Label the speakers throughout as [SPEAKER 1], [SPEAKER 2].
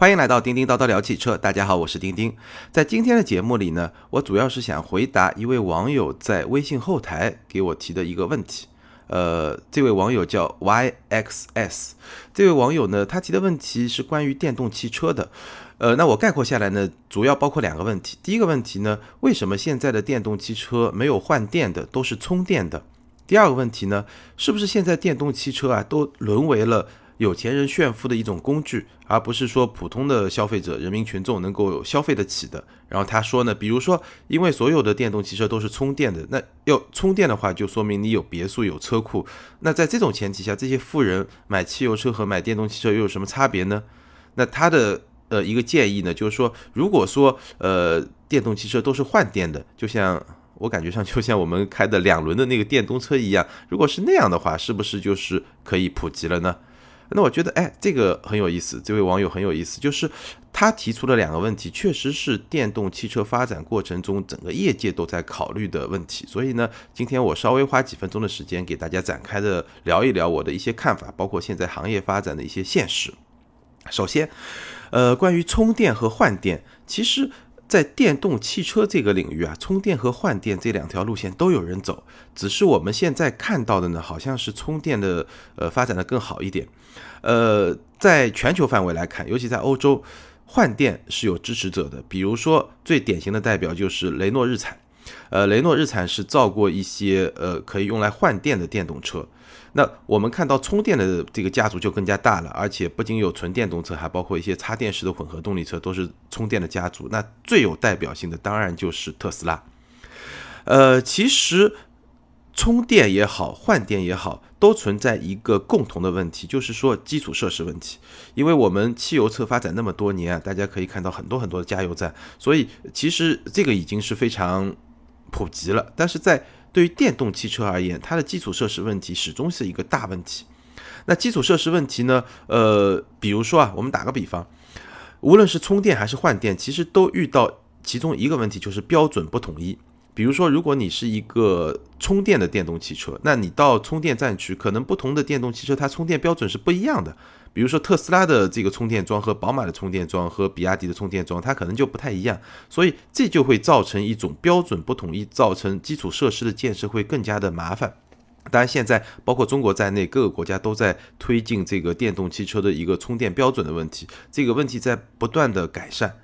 [SPEAKER 1] 欢迎来到叮叮叨叨聊汽车。大家好，我是叮叮。在今天的节目里呢，我主要是想回答一位网友在微信后台给我提的一个问题。呃，这位网友叫 YXS。这位网友呢，他提的问题是关于电动汽车的。呃，那我概括下来呢，主要包括两个问题。第一个问题呢，为什么现在的电动汽车没有换电的，都是充电的？第二个问题呢，是不是现在电动汽车啊，都沦为了？有钱人炫富的一种工具，而不是说普通的消费者、人民群众能够消费得起的。然后他说呢，比如说，因为所有的电动汽车都是充电的，那要充电的话，就说明你有别墅、有车库。那在这种前提下，这些富人买汽油车和买电动汽车又有什么差别呢？那他的呃一个建议呢，就是说，如果说呃电动汽车都是换电的，就像我感觉上就像我们开的两轮的那个电动车一样，如果是那样的话，是不是就是可以普及了呢？那我觉得，哎，这个很有意思。这位网友很有意思，就是他提出了两个问题，确实是电动汽车发展过程中整个业界都在考虑的问题。所以呢，今天我稍微花几分钟的时间给大家展开的聊一聊我的一些看法，包括现在行业发展的一些现实。首先，呃，关于充电和换电，其实。在电动汽车这个领域啊，充电和换电这两条路线都有人走，只是我们现在看到的呢，好像是充电的呃发展的更好一点。呃，在全球范围来看，尤其在欧洲，换电是有支持者的，比如说最典型的代表就是雷诺日产。呃，雷诺日产是造过一些呃可以用来换电的电动车。那我们看到充电的这个家族就更加大了，而且不仅有纯电动车，还包括一些插电式的混合动力车，都是充电的家族。那最有代表性的当然就是特斯拉。呃，其实充电也好，换电也好，都存在一个共同的问题，就是说基础设施问题。因为我们汽油车发展那么多年啊，大家可以看到很多很多的加油站，所以其实这个已经是非常普及了。但是在对于电动汽车而言，它的基础设施问题始终是一个大问题。那基础设施问题呢？呃，比如说啊，我们打个比方，无论是充电还是换电，其实都遇到其中一个问题，就是标准不统一。比如说，如果你是一个充电的电动汽车，那你到充电站去，可能不同的电动汽车它充电标准是不一样的。比如说特斯拉的这个充电桩和宝马的充电桩和比亚迪的充电桩，它可能就不太一样，所以这就会造成一种标准不统一，造成基础设施的建设会更加的麻烦。当然，现在包括中国在内，各个国家都在推进这个电动汽车的一个充电标准的问题，这个问题在不断的改善。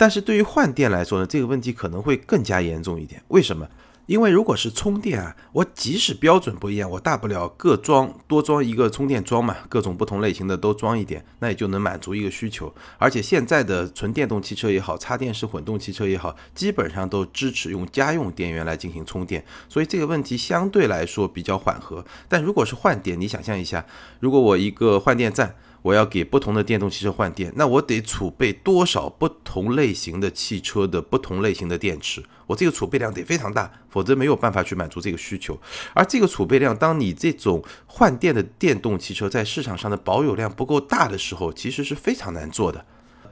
[SPEAKER 1] 但是对于换电来说呢，这个问题可能会更加严重一点。为什么？因为如果是充电啊，我即使标准不一样，我大不了各装多装一个充电桩嘛，各种不同类型的都装一点，那也就能满足一个需求。而且现在的纯电动汽车也好，插电式混动汽车也好，基本上都支持用家用电源来进行充电，所以这个问题相对来说比较缓和。但如果是换电，你想象一下，如果我一个换电站。我要给不同的电动汽车换电，那我得储备多少不同类型的汽车的不同类型的电池？我这个储备量得非常大，否则没有办法去满足这个需求。而这个储备量，当你这种换电的电动汽车在市场上的保有量不够大的时候，其实是非常难做的。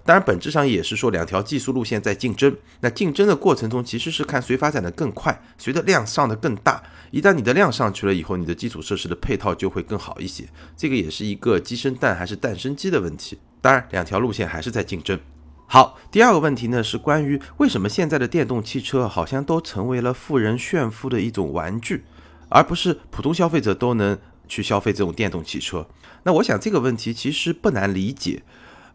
[SPEAKER 1] 当然，本质上也是说两条技术路线在竞争。那竞争的过程中，其实是看谁发展的更快，谁的量上的更大。一旦你的量上去了以后，你的基础设施的配套就会更好一些。这个也是一个鸡生蛋还是蛋生鸡的问题。当然，两条路线还是在竞争。好，第二个问题呢是关于为什么现在的电动汽车好像都成为了富人炫富的一种玩具，而不是普通消费者都能去消费这种电动汽车。那我想这个问题其实不难理解。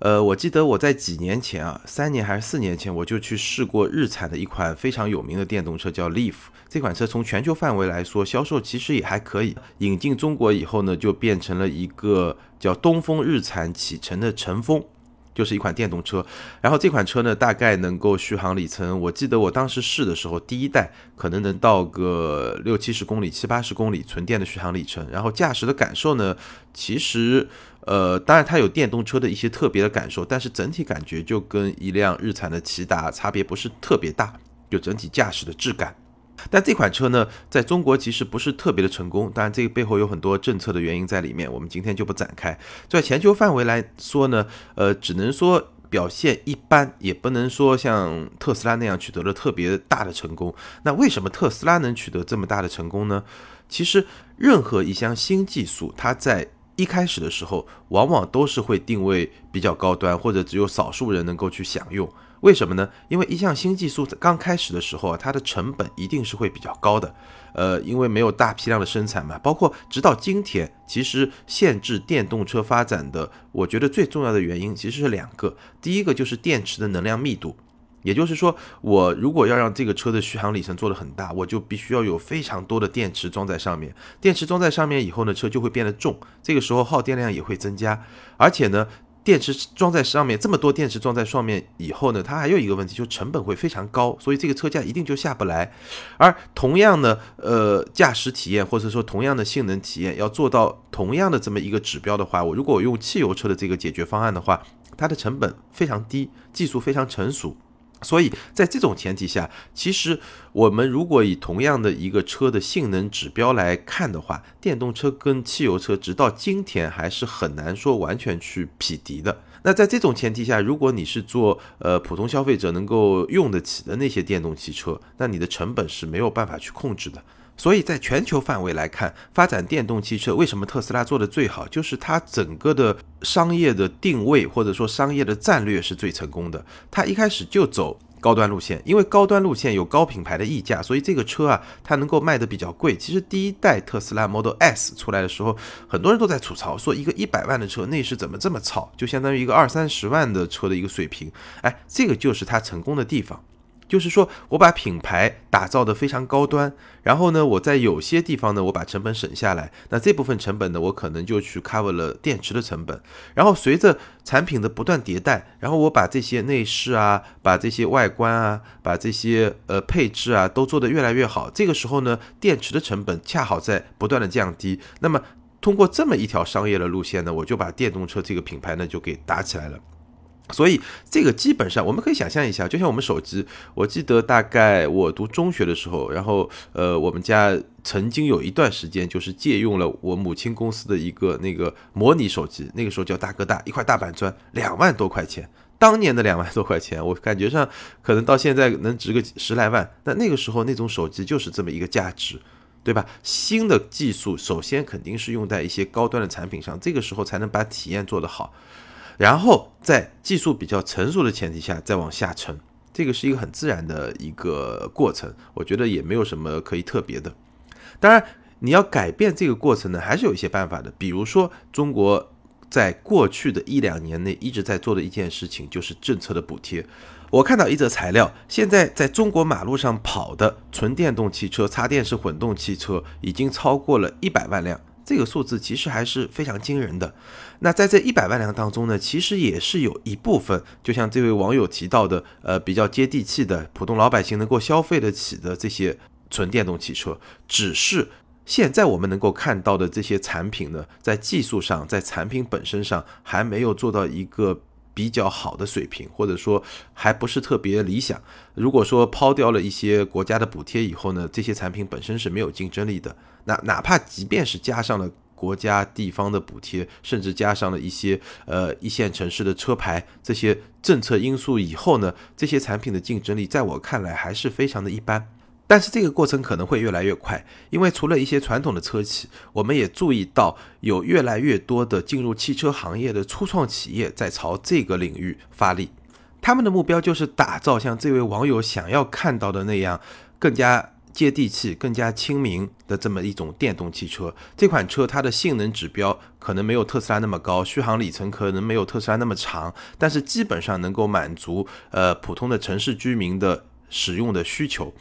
[SPEAKER 1] 呃，我记得我在几年前啊，三年还是四年前，我就去试过日产的一款非常有名的电动车，叫 Leaf。这款车从全球范围来说，销售其实也还可以。引进中国以后呢，就变成了一个叫东风日产启辰的晨风。就是一款电动车，然后这款车呢，大概能够续航里程，我记得我当时试的时候，第一代可能能到个六七十公里、七八十公里纯电的续航里程，然后驾驶的感受呢，其实，呃，当然它有电动车的一些特别的感受，但是整体感觉就跟一辆日产的骐达差别不是特别大，就整体驾驶的质感。但这款车呢，在中国其实不是特别的成功，当然这个背后有很多政策的原因在里面，我们今天就不展开。在全球范围来说呢，呃，只能说表现一般，也不能说像特斯拉那样取得了特别大的成功。那为什么特斯拉能取得这么大的成功呢？其实，任何一项新技术，它在一开始的时候，往往都是会定位比较高端，或者只有少数人能够去享用。为什么呢？因为一项新技术刚开始的时候啊，它的成本一定是会比较高的。呃，因为没有大批量的生产嘛，包括直到今天，其实限制电动车发展的，我觉得最重要的原因其实是两个。第一个就是电池的能量密度。也就是说，我如果要让这个车的续航里程做得很大，我就必须要有非常多的电池装在上面。电池装在上面以后呢，车就会变得重，这个时候耗电量也会增加。而且呢，电池装在上面，这么多电池装在上面以后呢，它还有一个问题，就成本会非常高，所以这个车价一定就下不来。而同样的，呃，驾驶体验或者说同样的性能体验，要做到同样的这么一个指标的话，我如果用汽油车的这个解决方案的话，它的成本非常低，技术非常成熟。所以在这种前提下，其实我们如果以同样的一个车的性能指标来看的话，电动车跟汽油车直到今天还是很难说完全去匹敌的。那在这种前提下，如果你是做呃普通消费者能够用得起的那些电动汽车，那你的成本是没有办法去控制的。所以在全球范围来看，发展电动汽车为什么特斯拉做的最好？就是它整个的商业的定位或者说商业的战略是最成功的。它一开始就走高端路线，因为高端路线有高品牌的溢价，所以这个车啊它能够卖的比较贵。其实第一代特斯拉 Model S 出来的时候，很多人都在吐槽说一个一百万的车内饰怎么这么糙，就相当于一个二三十万的车的一个水平。哎，这个就是它成功的地方。就是说我把品牌打造的非常高端，然后呢，我在有些地方呢，我把成本省下来，那这部分成本呢，我可能就去 cover 了电池的成本，然后随着产品的不断迭代，然后我把这些内饰啊，把这些外观啊，把这些呃配置啊都做得越来越好，这个时候呢，电池的成本恰好在不断的降低，那么通过这么一条商业的路线呢，我就把电动车这个品牌呢就给打起来了。所以这个基本上我们可以想象一下，就像我们手机，我记得大概我读中学的时候，然后呃，我们家曾经有一段时间就是借用了我母亲公司的一个那个模拟手机，那个时候叫大哥大，一块大板砖，两万多块钱，当年的两万多块钱，我感觉上可能到现在能值个十来万。那那个时候那种手机就是这么一个价值，对吧？新的技术首先肯定是用在一些高端的产品上，这个时候才能把体验做得好。然后在技术比较成熟的前提下再往下沉，这个是一个很自然的一个过程，我觉得也没有什么可以特别的。当然，你要改变这个过程呢，还是有一些办法的。比如说，中国在过去的一两年内一直在做的一件事情，就是政策的补贴。我看到一则材料，现在在中国马路上跑的纯电动汽车、插电式混动汽车已经超过了一百万辆。这个数字其实还是非常惊人的。那在这一百万辆当中呢，其实也是有一部分，就像这位网友提到的，呃，比较接地气的，普通老百姓能够消费得起的这些纯电动汽车。只是现在我们能够看到的这些产品呢，在技术上，在产品本身上还没有做到一个。比较好的水平，或者说还不是特别理想。如果说抛掉了一些国家的补贴以后呢，这些产品本身是没有竞争力的。那哪怕即便是加上了国家、地方的补贴，甚至加上了一些呃一线城市的车牌这些政策因素以后呢，这些产品的竞争力在我看来还是非常的一般。但是这个过程可能会越来越快，因为除了一些传统的车企，我们也注意到有越来越多的进入汽车行业的初创企业在朝这个领域发力。他们的目标就是打造像这位网友想要看到的那样，更加接地气、更加亲民的这么一种电动汽车。这款车它的性能指标可能没有特斯拉那么高，续航里程可能没有特斯拉那么长，但是基本上能够满足呃普通的城市居民的使用的需求。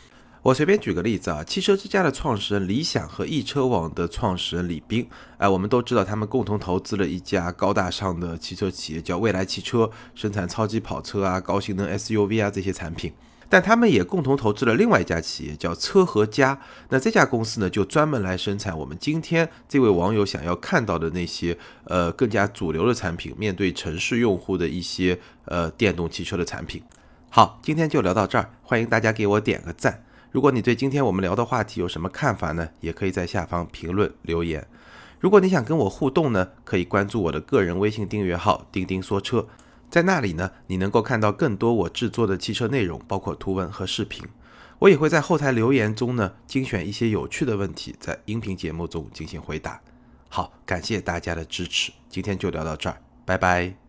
[SPEAKER 1] 我随便举个例子啊，汽车之家的创始人李想和易车网的创始人李斌，哎，我们都知道他们共同投资了一家高大上的汽车企业，叫未来汽车，生产超级跑车啊、高性能 SUV 啊这些产品。但他们也共同投资了另外一家企业，叫车和家。那这家公司呢，就专门来生产我们今天这位网友想要看到的那些呃更加主流的产品，面对城市用户的一些呃电动汽车的产品。好，今天就聊到这儿，欢迎大家给我点个赞。如果你对今天我们聊的话题有什么看法呢？也可以在下方评论留言。如果你想跟我互动呢，可以关注我的个人微信订阅号“钉钉说车”，在那里呢，你能够看到更多我制作的汽车内容，包括图文和视频。我也会在后台留言中呢，精选一些有趣的问题，在音频节目中进行回答。好，感谢大家的支持，今天就聊到这儿，拜拜。